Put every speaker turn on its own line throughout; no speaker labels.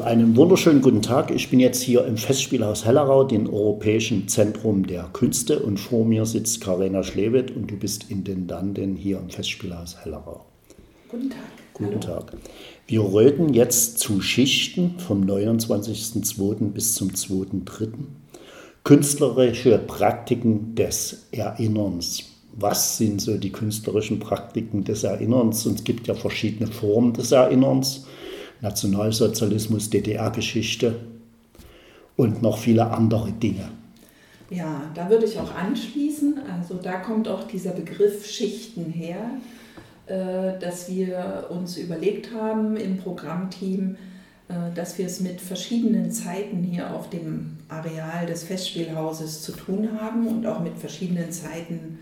Einen wunderschönen guten Tag. Ich bin jetzt hier im Festspielhaus Hellerau, dem Europäischen Zentrum der Künste. Und vor mir sitzt Karina Schlewit und du bist Intendantin hier im Festspielhaus Hellerau.
Guten Tag.
Guten Hallo. Tag. Wir reden jetzt zu Schichten vom 29.02. bis zum 2.03. Künstlerische Praktiken des Erinnerns. Was sind so die künstlerischen Praktiken des Erinnerns? Und es gibt ja verschiedene Formen des Erinnerns. Nationalsozialismus, DDR-Geschichte und noch viele andere Dinge.
Ja, da würde ich auch anschließen. Also da kommt auch dieser Begriff Schichten her, äh, dass wir uns überlegt haben im Programmteam, äh, dass wir es mit verschiedenen Zeiten hier auf dem Areal des Festspielhauses zu tun haben und auch mit verschiedenen Zeiten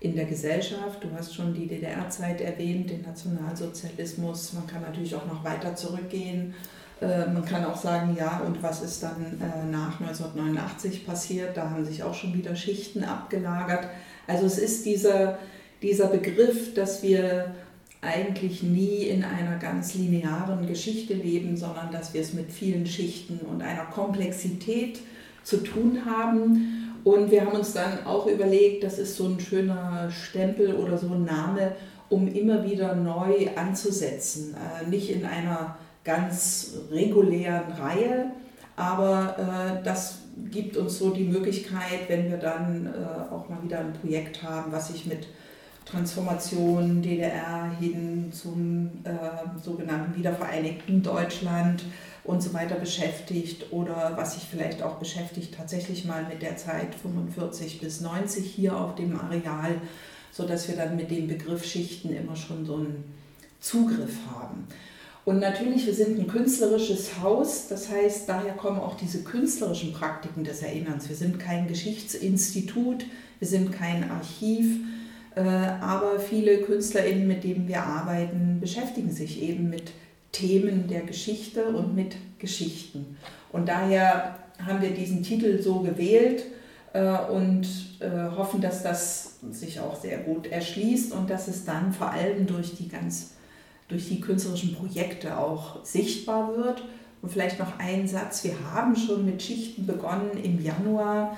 in der Gesellschaft. Du hast schon die DDR-Zeit erwähnt, den Nationalsozialismus. Man kann natürlich auch noch weiter zurückgehen. Äh, man kann auch sagen, ja, und was ist dann äh, nach 1989 passiert? Da haben sich auch schon wieder Schichten abgelagert. Also es ist dieser, dieser Begriff, dass wir eigentlich nie in einer ganz linearen Geschichte leben, sondern dass wir es mit vielen Schichten und einer Komplexität zu tun haben und wir haben uns dann auch überlegt, das ist so ein schöner Stempel oder so ein Name, um immer wieder neu anzusetzen. Äh, nicht in einer ganz regulären Reihe, aber äh, das gibt uns so die Möglichkeit, wenn wir dann äh, auch mal wieder ein Projekt haben, was sich mit Transformation DDR hin zum äh, sogenannten wiedervereinigten Deutschland und so weiter beschäftigt oder was sich vielleicht auch beschäftigt tatsächlich mal mit der Zeit 45 bis 90 hier auf dem Areal, sodass wir dann mit dem Begriff Schichten immer schon so einen Zugriff haben. Und natürlich, wir sind ein künstlerisches Haus, das heißt, daher kommen auch diese künstlerischen Praktiken des Erinnerns. Wir sind kein Geschichtsinstitut, wir sind kein Archiv, aber viele KünstlerInnen, mit denen wir arbeiten, beschäftigen sich eben mit Themen der Geschichte und mit Geschichten. Und daher haben wir diesen Titel so gewählt äh, und äh, hoffen, dass das sich auch sehr gut erschließt und dass es dann vor allem durch die ganz durch die künstlerischen Projekte auch sichtbar wird. Und vielleicht noch ein Satz, wir haben schon mit Schichten begonnen im Januar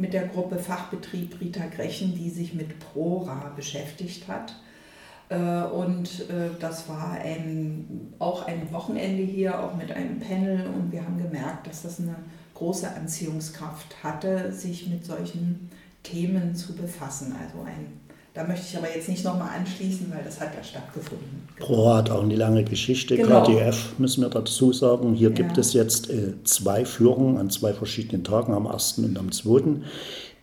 mit der Gruppe Fachbetrieb Rita Grechen, die sich mit Prora beschäftigt hat. Äh, und äh, das war ein, auch ein Wochenende hier, auch mit einem Panel. Und wir haben gemerkt, dass das eine große Anziehungskraft hatte, sich mit solchen Themen zu befassen. Also ein da möchte ich aber jetzt nicht nochmal anschließen, weil das hat ja stattgefunden.
Pro hat auch eine lange Geschichte. Genau. KTF müssen wir dazu sagen. Hier ja. gibt es jetzt äh, zwei Führungen an zwei verschiedenen Tagen, am 1. und am 2.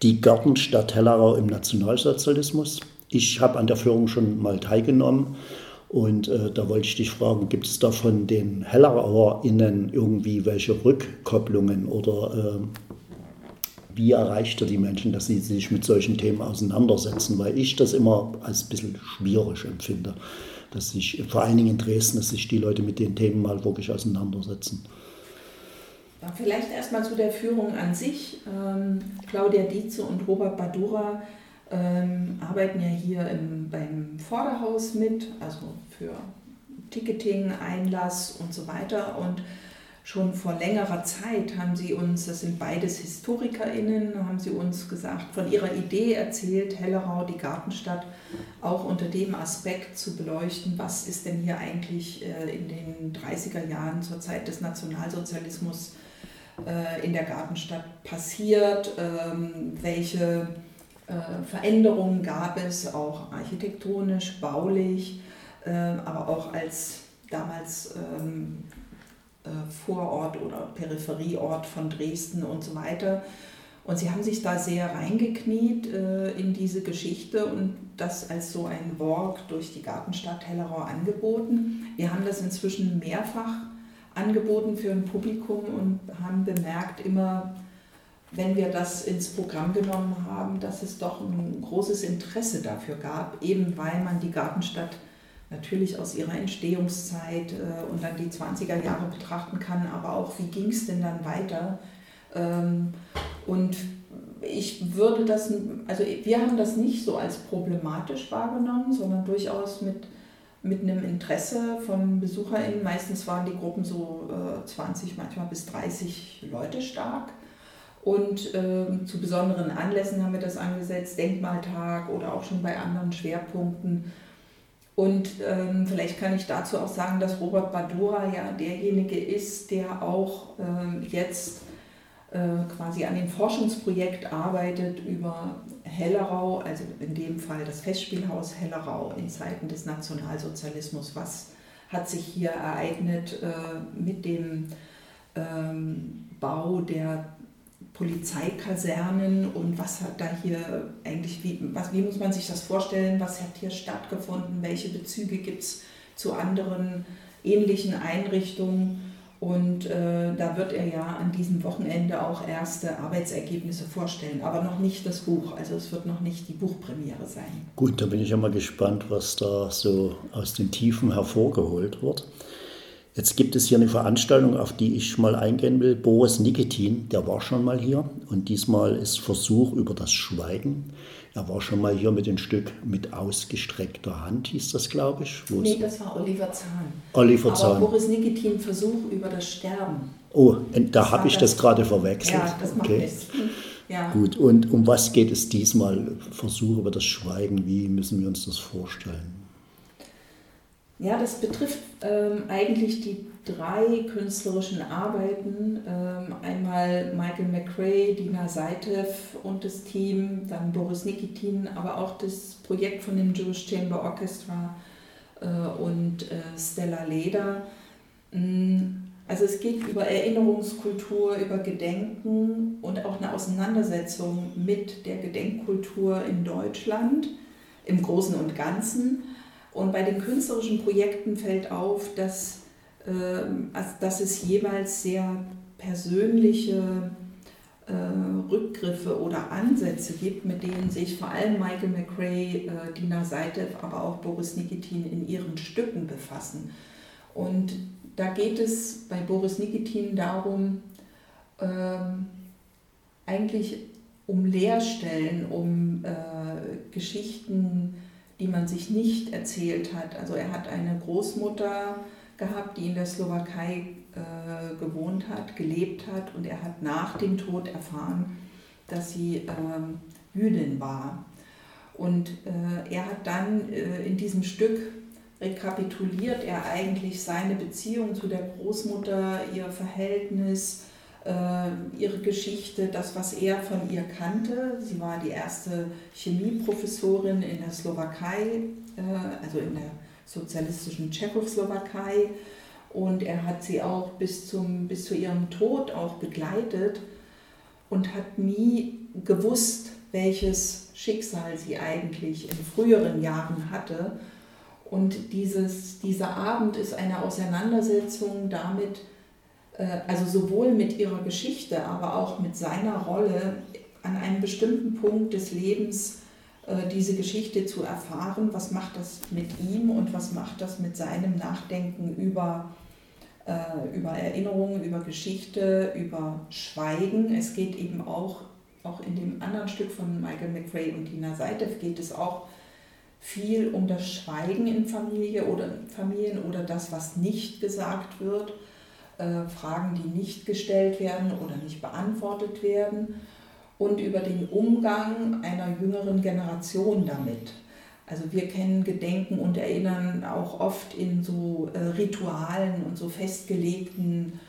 Die Gartenstadt Hellerau im Nationalsozialismus. Ich habe an der Führung schon mal teilgenommen und äh, da wollte ich dich fragen, gibt es da von den HellerauerInnen irgendwie welche Rückkopplungen oder äh, wie erreicht er die Menschen, dass sie sich mit solchen Themen auseinandersetzen, weil ich das immer als ein bisschen schwierig empfinde, dass sich vor allen Dingen in Dresden, dass sich die Leute mit den Themen mal wirklich auseinandersetzen.
Vielleicht erstmal zu der Führung an sich. Ähm, Claudia Dietze und Robert Badura ähm, arbeiten ja hier im, beim Vorderhaus mit, also für Ticketing, Einlass und so weiter. Und schon vor längerer Zeit haben sie uns, das sind beides HistorikerInnen, haben sie uns gesagt, von ihrer Idee erzählt, Hellerau, die Gartenstadt, auch unter dem Aspekt zu beleuchten, was ist denn hier eigentlich äh, in den 30er Jahren zur Zeit des Nationalsozialismus äh, in der Gartenstadt passiert, ähm, welche äh, Veränderungen gab es, auch architektonisch, baulich, aber auch als damals ähm, äh, Vorort oder Peripherieort von Dresden und so weiter. Und sie haben sich da sehr reingekniet äh, in diese Geschichte und das als so ein Walk durch die Gartenstadt Hellerau angeboten. Wir haben das inzwischen mehrfach angeboten für ein Publikum und haben bemerkt, immer wenn wir das ins Programm genommen haben, dass es doch ein großes Interesse dafür gab, eben weil man die Gartenstadt natürlich aus ihrer Entstehungszeit äh, und dann die 20er Jahre betrachten kann, aber auch, wie ging es denn dann weiter? Ähm, und ich würde das, also wir haben das nicht so als problematisch wahrgenommen, sondern durchaus mit mit einem Interesse von BesucherInnen. Meistens waren die Gruppen so äh, 20, manchmal bis 30 Leute stark. Und äh, zu besonderen Anlässen haben wir das angesetzt, Denkmaltag oder auch schon bei anderen Schwerpunkten. Und ähm, vielleicht kann ich dazu auch sagen, dass Robert Badura ja derjenige ist, der auch äh, jetzt äh, quasi an dem Forschungsprojekt arbeitet über Hellerau, also in dem Fall das Festspielhaus Hellerau in Zeiten des Nationalsozialismus. Was hat sich hier ereignet äh, mit dem ähm, Bau der Polizeikasernen und was hat da hier eigentlich, wie, was, wie muss man sich das vorstellen, was hat hier stattgefunden, welche Bezüge gibt es zu anderen ähnlichen Einrichtungen. Und äh, da wird er ja an diesem Wochenende auch erste Arbeitsergebnisse vorstellen, aber noch nicht das Buch. Also es wird noch nicht die Buchpremiere sein.
Gut, da bin ich ja mal gespannt, was da so aus den Tiefen hervorgeholt wird. Jetzt gibt es hier eine Veranstaltung, auf die ich mal eingehen will. Boris Nikitin, der war schon mal hier und diesmal ist Versuch über das Schweigen. Er war schon mal hier mit dem Stück mit ausgestreckter Hand, hieß das, glaube ich.
Nee, das war Oliver Zahn.
Oliver Zahn.
Aber Boris Nikitin, Versuch über das Sterben.
Oh, da habe ich das, das gerade verwechselt.
Ja, das macht okay. nichts.
Ja. Gut, und um was geht es diesmal? Versuch über das Schweigen, wie müssen wir uns das vorstellen?
Ja, das betrifft ähm, eigentlich die drei künstlerischen Arbeiten. Ähm, einmal Michael McRae, Dina Seitev und das Team, dann Boris Nikitin, aber auch das Projekt von dem Jewish Chamber Orchestra äh, und äh, Stella Leder. Mm, also es geht über Erinnerungskultur, über Gedenken und auch eine Auseinandersetzung mit der Gedenkkultur in Deutschland im Großen und Ganzen. Und bei den künstlerischen Projekten fällt auf, dass, äh, dass es jeweils sehr persönliche äh, Rückgriffe oder Ansätze gibt, mit denen sich vor allem Michael McRae, äh, Dina Seitev, aber auch Boris Nikitin in ihren Stücken befassen. Und da geht es bei Boris Nikitin darum, ähm, eigentlich um Leerstellen, um äh, Geschichten, die man sich nicht erzählt hat. Also er hat eine Großmutter gehabt, die in der Slowakei äh, gewohnt hat, gelebt hat und er hat nach dem Tod erfahren, dass sie ähm, Jüdin war. Und äh, er hat dann äh, in diesem Stück rekapituliert er eigentlich seine Beziehung zu der Großmutter, ihr Verhältnis, äh, ihre Geschichte, das, was er von ihr kannte. Sie war die erste Chemieprofessorin in der Slowakei, äh, also in der sozialistischen Tschechoslowakei. Und er hat sie auch bis, zum, bis zu ihrem Tod auch begleitet und hat nie gewusst, welches Schicksal sie eigentlich in früheren Jahren hatte. Und dieses, dieser Abend ist eine Auseinandersetzung damit, äh, also sowohl mit ihrer Geschichte, aber auch mit seiner Rolle an einem bestimmten Punkt des Lebens äh, diese Geschichte zu erfahren, was macht das mit ihm und was macht das mit seinem Nachdenken über, äh, über Erinnerungen, über Geschichte, über Schweigen. Es geht eben auch, auch in dem anderen Stück von Michael McRae und Dina Seitev geht es auch viel um das Schweigen in Familie oder Familien oder das, was nicht gesagt wird äh, Fragen, die nicht gestellt werden oder nicht beantwortet werden und über den Umgang einer jüngeren Generation damit. Also wir kennen Gedenken und Erinnern auch oft in so äh, Ritualen und so festgelegten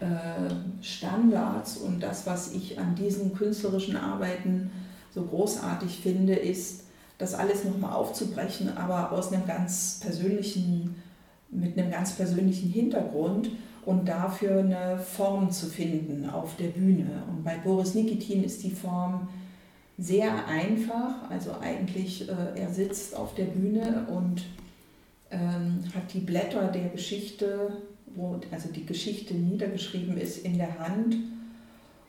äh, Standards. Und das, was ich an diesen künstlerischen Arbeiten so großartig finde, ist, das alles nochmal aufzubrechen, aber aus einem ganz persönlichen, mit einem ganz persönlichen Hintergrund und dafür eine Form zu finden auf der Bühne. Und bei Boris Nikitin ist die Form sehr einfach, also eigentlich äh, er sitzt auf der Bühne und ähm, hat die Blätter der Geschichte, wo also die Geschichte niedergeschrieben ist, in der Hand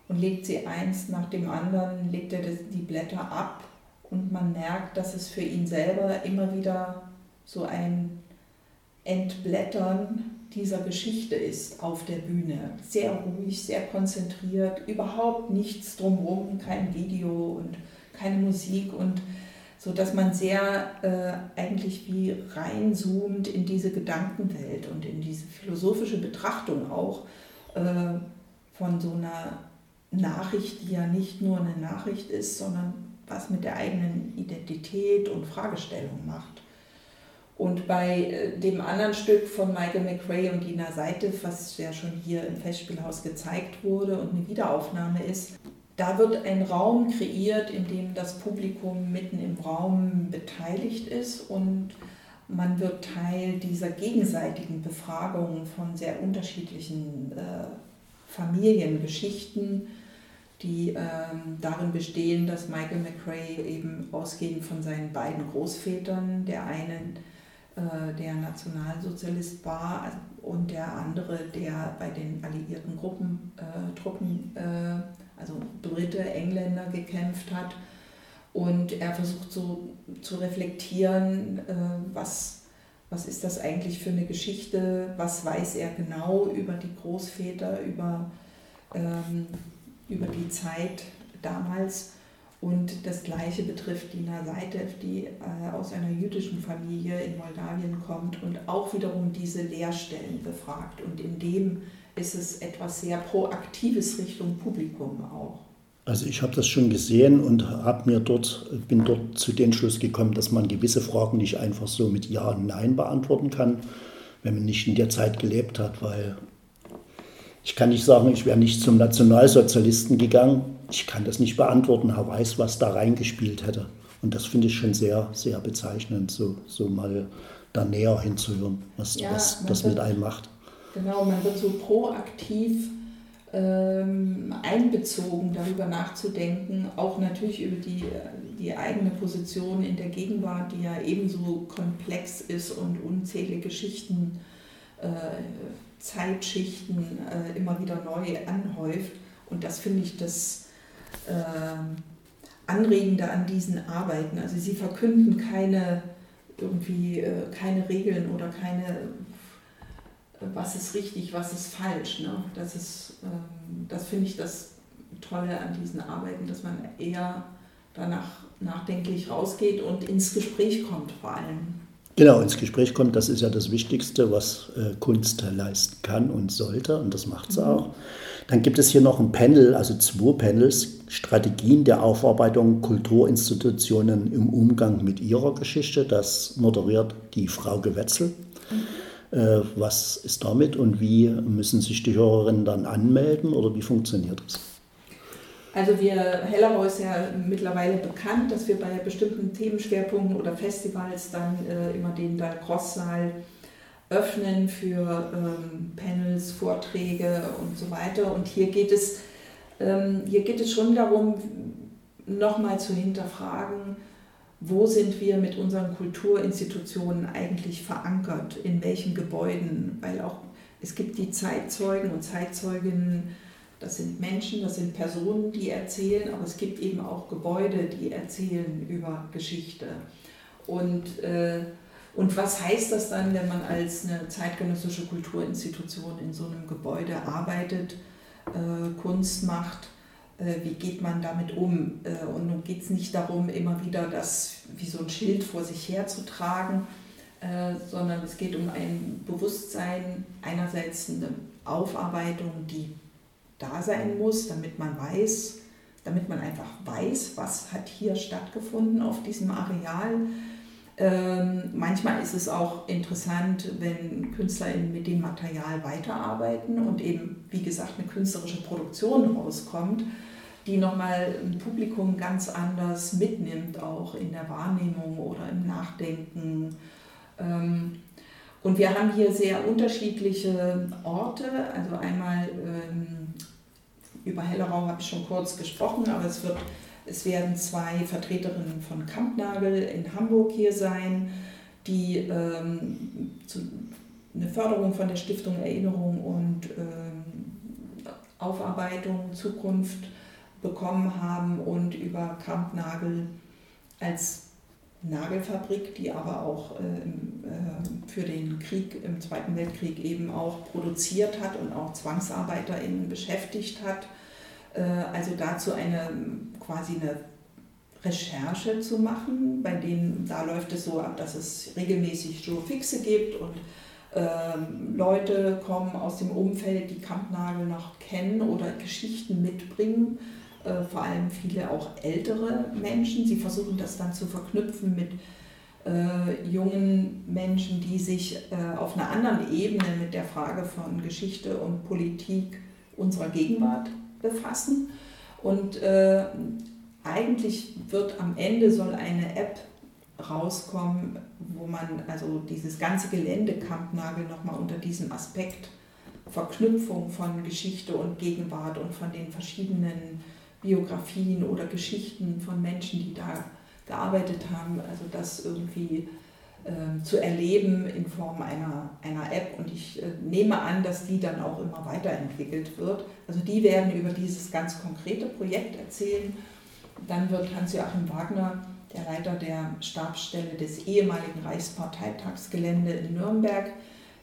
und legt sie eins nach dem anderen, legt er die Blätter ab und man merkt, dass es für ihn selber immer wieder so ein Entblättern dieser Geschichte ist auf der Bühne. Sehr ruhig, sehr konzentriert, überhaupt nichts drumherum, kein Video und keine Musik und sodass man sehr äh, eigentlich wie reinzoomt in diese Gedankenwelt und in diese philosophische Betrachtung auch äh, von so einer Nachricht, die ja nicht nur eine Nachricht ist, sondern was mit der eigenen Identität und Fragestellung macht. Und bei äh, dem anderen Stück von Michael McRae und Dina Seitef, was ja schon hier im Festspielhaus gezeigt wurde und eine Wiederaufnahme ist, da wird ein Raum kreiert, in dem das Publikum mitten im Raum beteiligt ist und man wird Teil dieser gegenseitigen Befragung von sehr unterschiedlichen äh, Familiengeschichten, die ähm, darin bestehen, dass Michael McRae eben ausgehend von seinen beiden Großvätern, der eine äh, der Nationalsozialist war und der andere, der bei den alliierten Gruppen, äh, Truppen, äh, also Brite, Engländer gekämpft hat. Und er versucht so zu reflektieren, äh, was, was ist das eigentlich für eine Geschichte, was weiß er genau über die Großväter, über, ähm, über die Zeit damals. Und das Gleiche betrifft Dina Seitev, die äh, aus einer jüdischen Familie in Moldawien kommt und auch wiederum diese Lehrstellen befragt. Und in dem ist es etwas sehr Proaktives Richtung Publikum auch.
Also ich habe das schon gesehen und habe mir dort, bin dort zu dem Schluss gekommen, dass man gewisse Fragen nicht einfach so mit Ja und Nein beantworten kann, wenn man nicht in der Zeit gelebt hat, weil ich kann nicht sagen, ich wäre nicht zum Nationalsozialisten gegangen. Ich kann das nicht beantworten. Wer weiß, was da reingespielt hätte. Und das finde ich schon sehr, sehr bezeichnend, so, so mal da näher hinzuhören, was, ja, was das wird, mit einem macht.
Genau, man wird so proaktiv ähm, einbezogen, darüber nachzudenken, auch natürlich über die, die eigene Position in der Gegenwart, die ja ebenso komplex ist und unzählige Schichten äh, Zeitschichten äh, immer wieder neu anhäuft. Und das finde ich das Anregende an diesen Arbeiten. Also sie verkünden keine irgendwie äh, keine Regeln oder keine äh, was ist richtig, was ist falsch. Ne? Das ist, ähm, das finde ich das Tolle an diesen Arbeiten, dass man eher danach nachdenklich rausgeht und ins Gespräch kommt vor allem.
Genau, ins Gespräch kommt, das ist ja das Wichtigste, was äh, Kunst leisten kann und sollte, und das macht sie mhm. auch. Dann gibt es hier noch ein Panel, also zwei Panels, Strategien der Aufarbeitung Kulturinstitutionen im Umgang mit ihrer Geschichte. Das moderiert die Frau Gewetzel. Mhm. Äh, was ist damit und wie müssen sich die Hörerinnen dann anmelden oder wie funktioniert das?
Also wir, Hellerau ist ja mittlerweile bekannt, dass wir bei bestimmten Themenschwerpunkten oder Festivals dann äh, immer den Dalcross-Saal öffnen für ähm, Panels, Vorträge und so weiter. Und hier geht es, ähm, hier geht es schon darum, nochmal zu hinterfragen, wo sind wir mit unseren Kulturinstitutionen eigentlich verankert, in welchen Gebäuden, weil auch es gibt die Zeitzeugen und Zeitzeuginnen, das sind Menschen, das sind Personen, die erzählen, aber es gibt eben auch Gebäude, die erzählen über Geschichte. Und, äh, und was heißt das dann, wenn man als eine zeitgenössische Kulturinstitution in so einem Gebäude arbeitet, äh, Kunst macht? Äh, wie geht man damit um? Äh, und nun geht es nicht darum, immer wieder das wie so ein Schild vor sich herzutragen, äh, sondern es geht um ein Bewusstsein, einerseits eine Aufarbeitung, die da sein muss, damit man weiß, damit man einfach weiß, was hat hier stattgefunden auf diesem Areal. Ähm, manchmal ist es auch interessant, wenn KünstlerInnen mit dem Material weiterarbeiten und eben, wie gesagt, eine künstlerische Produktion rauskommt, die nochmal ein Publikum ganz anders mitnimmt, auch in der Wahrnehmung oder im Nachdenken. Ähm, und wir haben hier sehr unterschiedliche Orte, also einmal ähm, über Hellerau habe ich schon kurz gesprochen, aber es, wird, es werden zwei Vertreterinnen von Kampnagel in Hamburg hier sein, die ähm, zu, eine Förderung von der Stiftung Erinnerung und ähm, Aufarbeitung Zukunft bekommen haben und über Kampnagel als Nagelfabrik, die aber auch äh, äh, für den Krieg im Zweiten Weltkrieg eben auch produziert hat und auch ZwangsarbeiterInnen beschäftigt hat. Äh, also dazu eine quasi eine Recherche zu machen, bei denen da läuft es so ab, dass es regelmäßig Fixe gibt und ähm, Leute kommen aus dem Umfeld, die Kampnagel noch kennen oder Geschichten mitbringen, äh, vor allem viele auch ältere Menschen. Sie versuchen das dann zu verknüpfen mit äh, jungen Menschen, die sich äh, auf einer anderen Ebene mit der Frage von Geschichte und Politik unserer Gegenwart befassen. Und äh, eigentlich wird am Ende soll eine App rauskommen, wo man also dieses ganze Gelände Kampnagel nochmal unter diesem Aspekt Verknüpfung von Geschichte und Gegenwart und von den verschiedenen Biografien oder Geschichten von Menschen, die da gearbeitet haben, also das irgendwie äh, zu erleben in Form einer, einer App. Und ich äh, nehme an, dass die dann auch immer weiterentwickelt wird. Also die werden über dieses ganz konkrete Projekt erzählen. Dann wird Hans-Joachim Wagner der Leiter der Stabsstelle des ehemaligen Reichsparteitagsgelände in Nürnberg,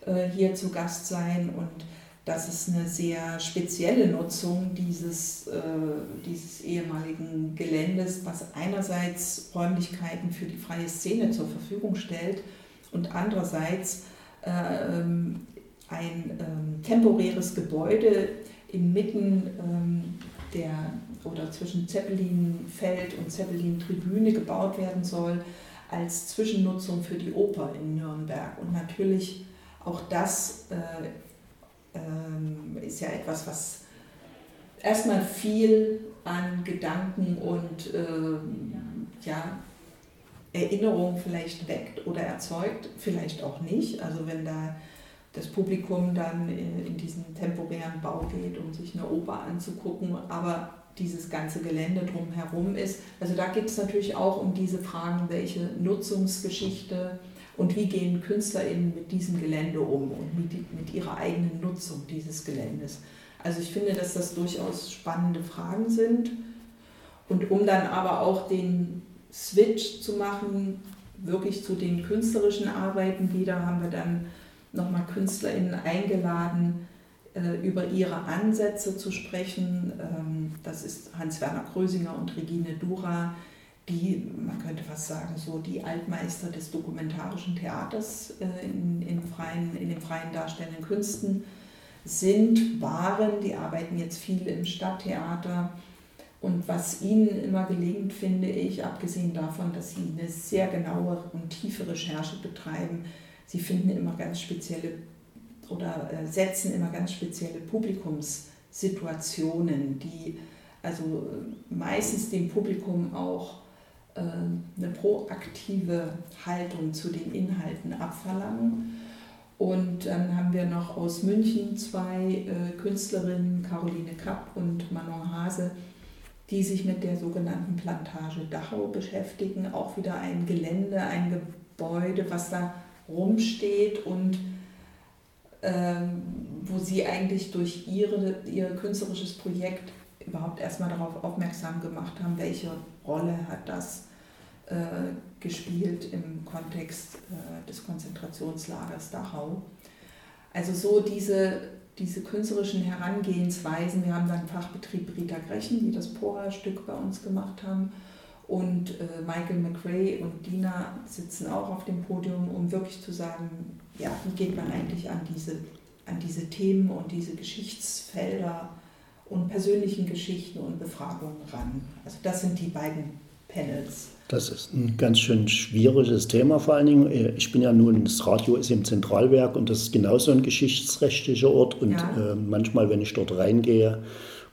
äh, hier zu Gast sein. Und das ist eine sehr spezielle Nutzung dieses, äh, dieses ehemaligen Geländes, was einerseits Räumlichkeiten für die freie Szene zur Verfügung stellt und andererseits äh, ein ähm, temporäres Gebäude inmitten ähm, der oder zwischen Zeppelinfeld und Zeppelin-Tribüne gebaut werden soll, als Zwischennutzung für die Oper in Nürnberg. Und natürlich auch das äh, äh, ist ja etwas, was erstmal viel an Gedanken und äh, ja, Erinnerung vielleicht weckt oder erzeugt, vielleicht auch nicht. Also wenn da das Publikum dann in, in diesen temporären Bau geht, um sich eine Oper anzugucken, aber dieses ganze Gelände drumherum ist. Also da geht es natürlich auch um diese Fragen, welche Nutzungsgeschichte und wie gehen KünstlerInnen mit diesem Gelände um und mit, mit ihrer eigenen Nutzung dieses Geländes. Also ich finde, dass das durchaus spannende Fragen sind. Und um dann aber auch den Switch zu machen, wirklich zu den künstlerischen Arbeiten wieder, haben wir dann nochmal KünstlerInnen eingeladen, äh, über ihre Ansätze zu sprechen. Ähm, das ist Hans-Werner Krösinger und Regine Dura, die, man könnte fast sagen, so die Altmeister des dokumentarischen Theaters äh, in, in, freien, in den freien darstellenden Künsten sind, waren. Die arbeiten jetzt viel im Stadttheater. Und was ihnen immer gelingt, finde ich, abgesehen davon, dass sie eine sehr genaue und tiefe Recherche betreiben, sie finden immer ganz spezielle oder äh, setzen immer ganz spezielle Publikumssituationen, die also äh, meistens dem Publikum auch eine proaktive Haltung zu den Inhalten abverlangen. Und dann haben wir noch aus München zwei Künstlerinnen, Caroline Kapp und Manon Hase, die sich mit der sogenannten Plantage Dachau beschäftigen. Auch wieder ein Gelände, ein Gebäude, was da rumsteht und ähm, wo sie eigentlich durch ihre, ihr künstlerisches Projekt überhaupt erstmal darauf aufmerksam gemacht haben, welche Rolle hat das äh, gespielt im Kontext äh, des Konzentrationslagers Dachau. Also so diese, diese künstlerischen Herangehensweisen, wir haben dann Fachbetrieb Rita Grechen, die das Pora-Stück bei uns gemacht haben, und äh, Michael McRae und Dina sitzen auch auf dem Podium, um wirklich zu sagen, ja, wie geht man eigentlich an diese, an diese Themen und diese Geschichtsfelder und persönlichen Geschichten und Befragungen ran. Also das sind die beiden Panels.
Das ist ein ganz schön schwieriges Thema vor allen Dingen. Ich bin ja nun, das Radio ist im Zentralwerk und das ist genauso ein geschichtsrechtlicher Ort. Und ja. äh, manchmal, wenn ich dort reingehe,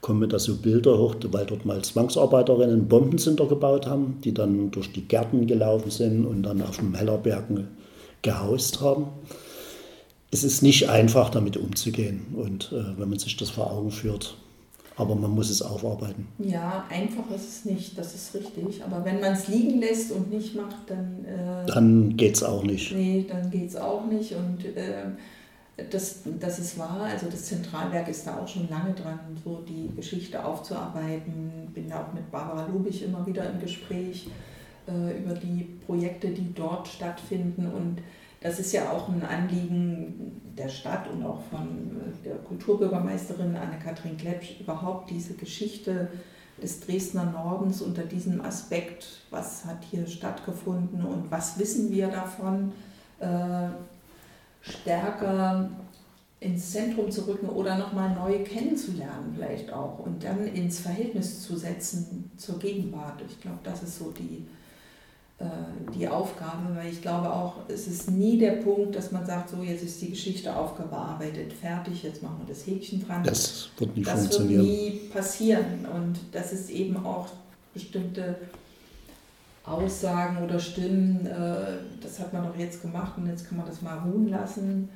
kommen mir da so Bilder hoch, weil dort mal Zwangsarbeiterinnen Bombencenter gebaut haben, die dann durch die Gärten gelaufen sind und dann auf dem Hellerbergen gehaust haben. Es ist nicht einfach, damit umzugehen. Und äh, wenn man sich das vor Augen führt, aber man muss es aufarbeiten.
Ja, einfach ist es nicht, das ist richtig. Aber wenn man es liegen lässt und nicht macht, dann.
Äh, dann geht es auch nicht.
Nee, dann geht es auch nicht. Und äh, das, das ist wahr. Also das Zentralwerk ist da auch schon lange dran, so die Geschichte aufzuarbeiten. Bin da auch mit Barbara Lubich immer wieder im Gespräch äh, über die Projekte, die dort stattfinden. Und das ist ja auch ein Anliegen der Stadt und auch von der Kulturbürgermeisterin Anne-Kathrin Klepsch, überhaupt diese Geschichte des Dresdner Nordens unter diesem Aspekt, was hat hier stattgefunden und was wissen wir davon, äh, stärker ins Zentrum zu rücken oder nochmal neu kennenzulernen vielleicht auch und dann ins Verhältnis zu setzen zur Gegenwart. Ich glaube, das ist so die, die Aufgabe, weil ich glaube auch, es ist nie der Punkt, dass man sagt, so jetzt ist die Geschichte aufgearbeitet, fertig, jetzt machen wir das Häkchen dran.
Das wird nicht
das
funktionieren.
Das wird nie passieren und das ist eben auch bestimmte Aussagen oder Stimmen, äh, das hat man doch jetzt gemacht und jetzt kann man das mal ruhen lassen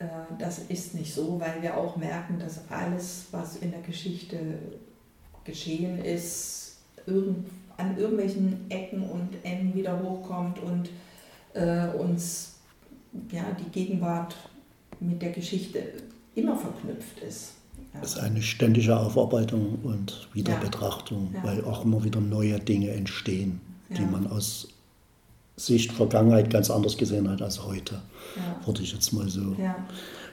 äh, das ist nicht so, weil wir auch merken, dass alles, was in der Geschichte geschehen ist, an irgendwelchen Ecken und Enden wieder hochkommt und äh, uns ja, die Gegenwart mit der Geschichte immer verknüpft ist.
Ja. Es ist eine ständige Aufarbeitung und Wiederbetrachtung, ja. Ja. weil auch immer wieder neue Dinge entstehen, die man aus Sicht Vergangenheit ganz anders gesehen hat als heute. Würde ich jetzt mal so.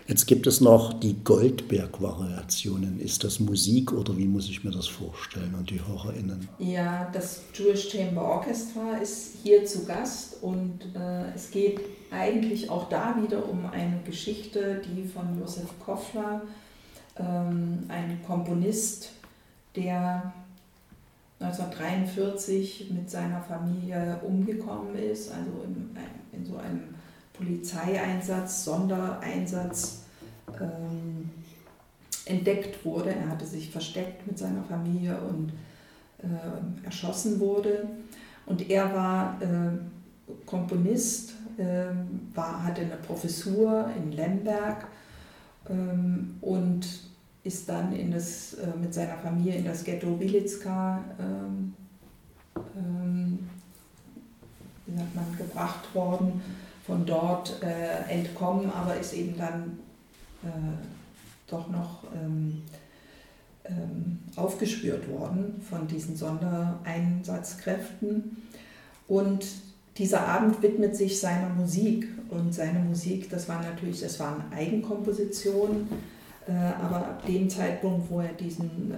Jetzt gibt es noch die Goldberg-Variationen. Ist das Musik oder wie muss ich mir das vorstellen und die HörerInnen?
Ja, das Jewish Chamber Orchestra ist hier zu Gast und äh, es geht eigentlich auch da wieder um eine Geschichte, die von Josef Koffler, ähm, ein Komponist, der 1943 mit seiner Familie umgekommen ist, also in, in so einem Polizeieinsatz, Sondereinsatz ähm, entdeckt wurde. Er hatte sich versteckt mit seiner Familie und äh, erschossen wurde. Und er war äh, Komponist, äh, war, hatte eine Professur in Lemberg ähm, und ist dann in das, äh, mit seiner Familie in das Ghetto Wilitska ähm, ähm, wie sagt man, gebracht worden, von dort äh, entkommen, aber ist eben dann äh, doch noch ähm, ähm, aufgespürt worden von diesen Sondereinsatzkräften. Und dieser Abend widmet sich seiner Musik und seine Musik, das war natürlich, das waren Eigenkompositionen äh, aber ab dem Zeitpunkt, wo er diesen, äh,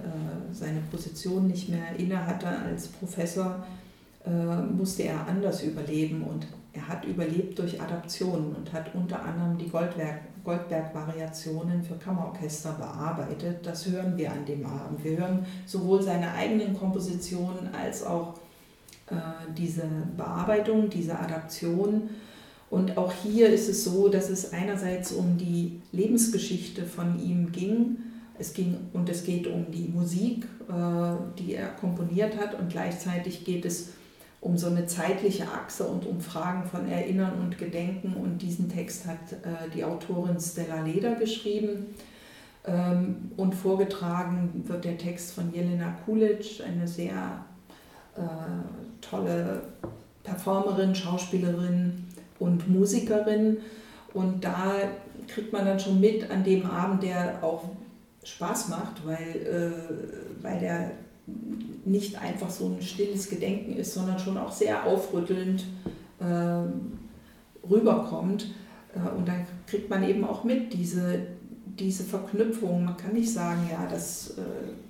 seine Position nicht mehr inne hatte als Professor, äh, musste er anders überleben und er hat überlebt durch Adaptionen und hat unter anderem die Goldberg-Variationen für Kammerorchester bearbeitet. Das hören wir an dem Abend. Wir hören sowohl seine eigenen Kompositionen als auch diese Bearbeitung, diese Adaption und auch hier ist es so, dass es einerseits um die Lebensgeschichte von ihm ging, es ging und es geht um die Musik, äh, die er komponiert hat und gleichzeitig geht es um so eine zeitliche Achse und um Fragen von Erinnern und Gedenken. Und diesen Text hat äh, die Autorin Stella Leder geschrieben. Ähm, und vorgetragen wird der Text von Jelena Kulic, eine sehr äh, tolle Performerin, Schauspielerin, und Musikerin. Und da kriegt man dann schon mit an dem Abend, der auch Spaß macht, weil, äh, weil der nicht einfach so ein stilles Gedenken ist, sondern schon auch sehr aufrüttelnd äh, rüberkommt. Äh, und dann kriegt man eben auch mit diese, diese Verknüpfung. Man kann nicht sagen, ja, das, äh,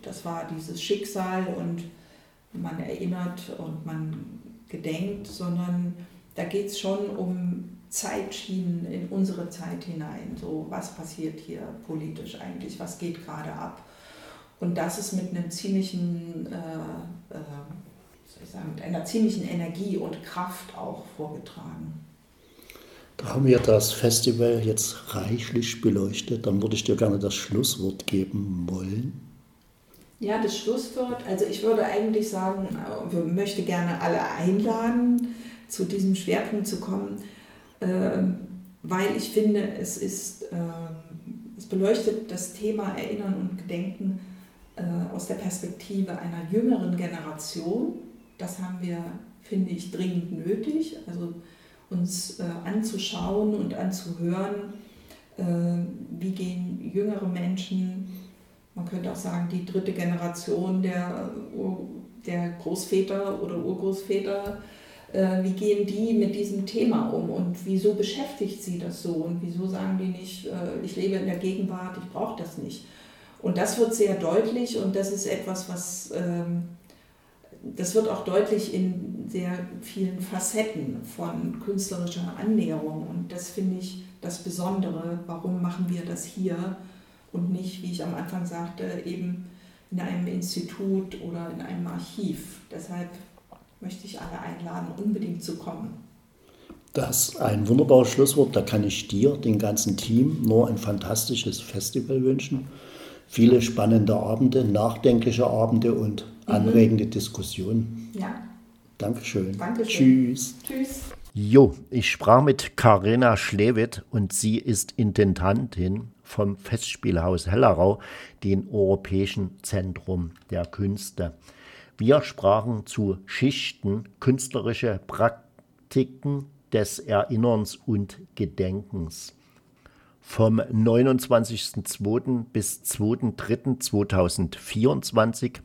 das war dieses Schicksal und man erinnert und man gedenkt, sondern da geht es schon um Zeitschienen in unsere Zeit hinein. So, was passiert hier politisch eigentlich? Was geht gerade ab? Und das ist mit einem ziemlichen, äh, äh, soll ich sagen, mit einer ziemlichen Energie und Kraft auch vorgetragen.
Da haben wir das Festival jetzt reichlich beleuchtet. Dann würde ich dir gerne das Schlusswort geben wollen.
Ja, das Schlusswort. Also ich würde eigentlich sagen, ich äh, möchte gerne alle einladen, zu diesem Schwerpunkt zu kommen, äh, weil ich finde, es, ist, äh, es beleuchtet das Thema Erinnern und Gedenken äh, aus der Perspektive einer jüngeren Generation. Das haben wir, finde ich, dringend nötig, also uns äh, anzuschauen und anzuhören, äh, wie gehen jüngere Menschen, man könnte auch sagen, die dritte Generation der, der Großväter oder Urgroßväter, äh, wie gehen die mit diesem Thema um und wieso beschäftigt sie das so und wieso sagen die nicht, äh, ich lebe in der Gegenwart, ich brauche das nicht. Und das wird sehr deutlich und das ist etwas, was ähm, das wird auch deutlich in sehr vielen Facetten von künstlerischer Annäherung. Und das finde ich das Besondere. Warum machen wir das hier und nicht, wie ich am Anfang sagte, eben in einem Institut oder in einem Archiv. Deshalb möchte ich alle einladen, unbedingt zu kommen.
Das ist ein wunderbares Schlusswort. Da kann ich dir, dem ganzen Team, nur ein fantastisches Festival wünschen. Viele spannende Abende, nachdenkliche Abende und mhm. anregende Diskussionen.
Ja.
Dankeschön.
Dankeschön.
Tschüss.
Tschüss.
Jo, ich sprach mit Karina Schlewitt und sie ist Intendantin vom Festspielhaus Hellerau, dem Europäischen Zentrum der Künste. Wir sprachen zu Schichten, künstlerische Praktiken des Erinnerns und Gedenkens. Vom 29.02. bis 2.03.2024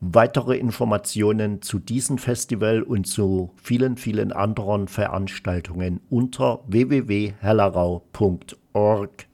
weitere Informationen zu diesem Festival und zu vielen, vielen anderen Veranstaltungen unter www.hellerau.org.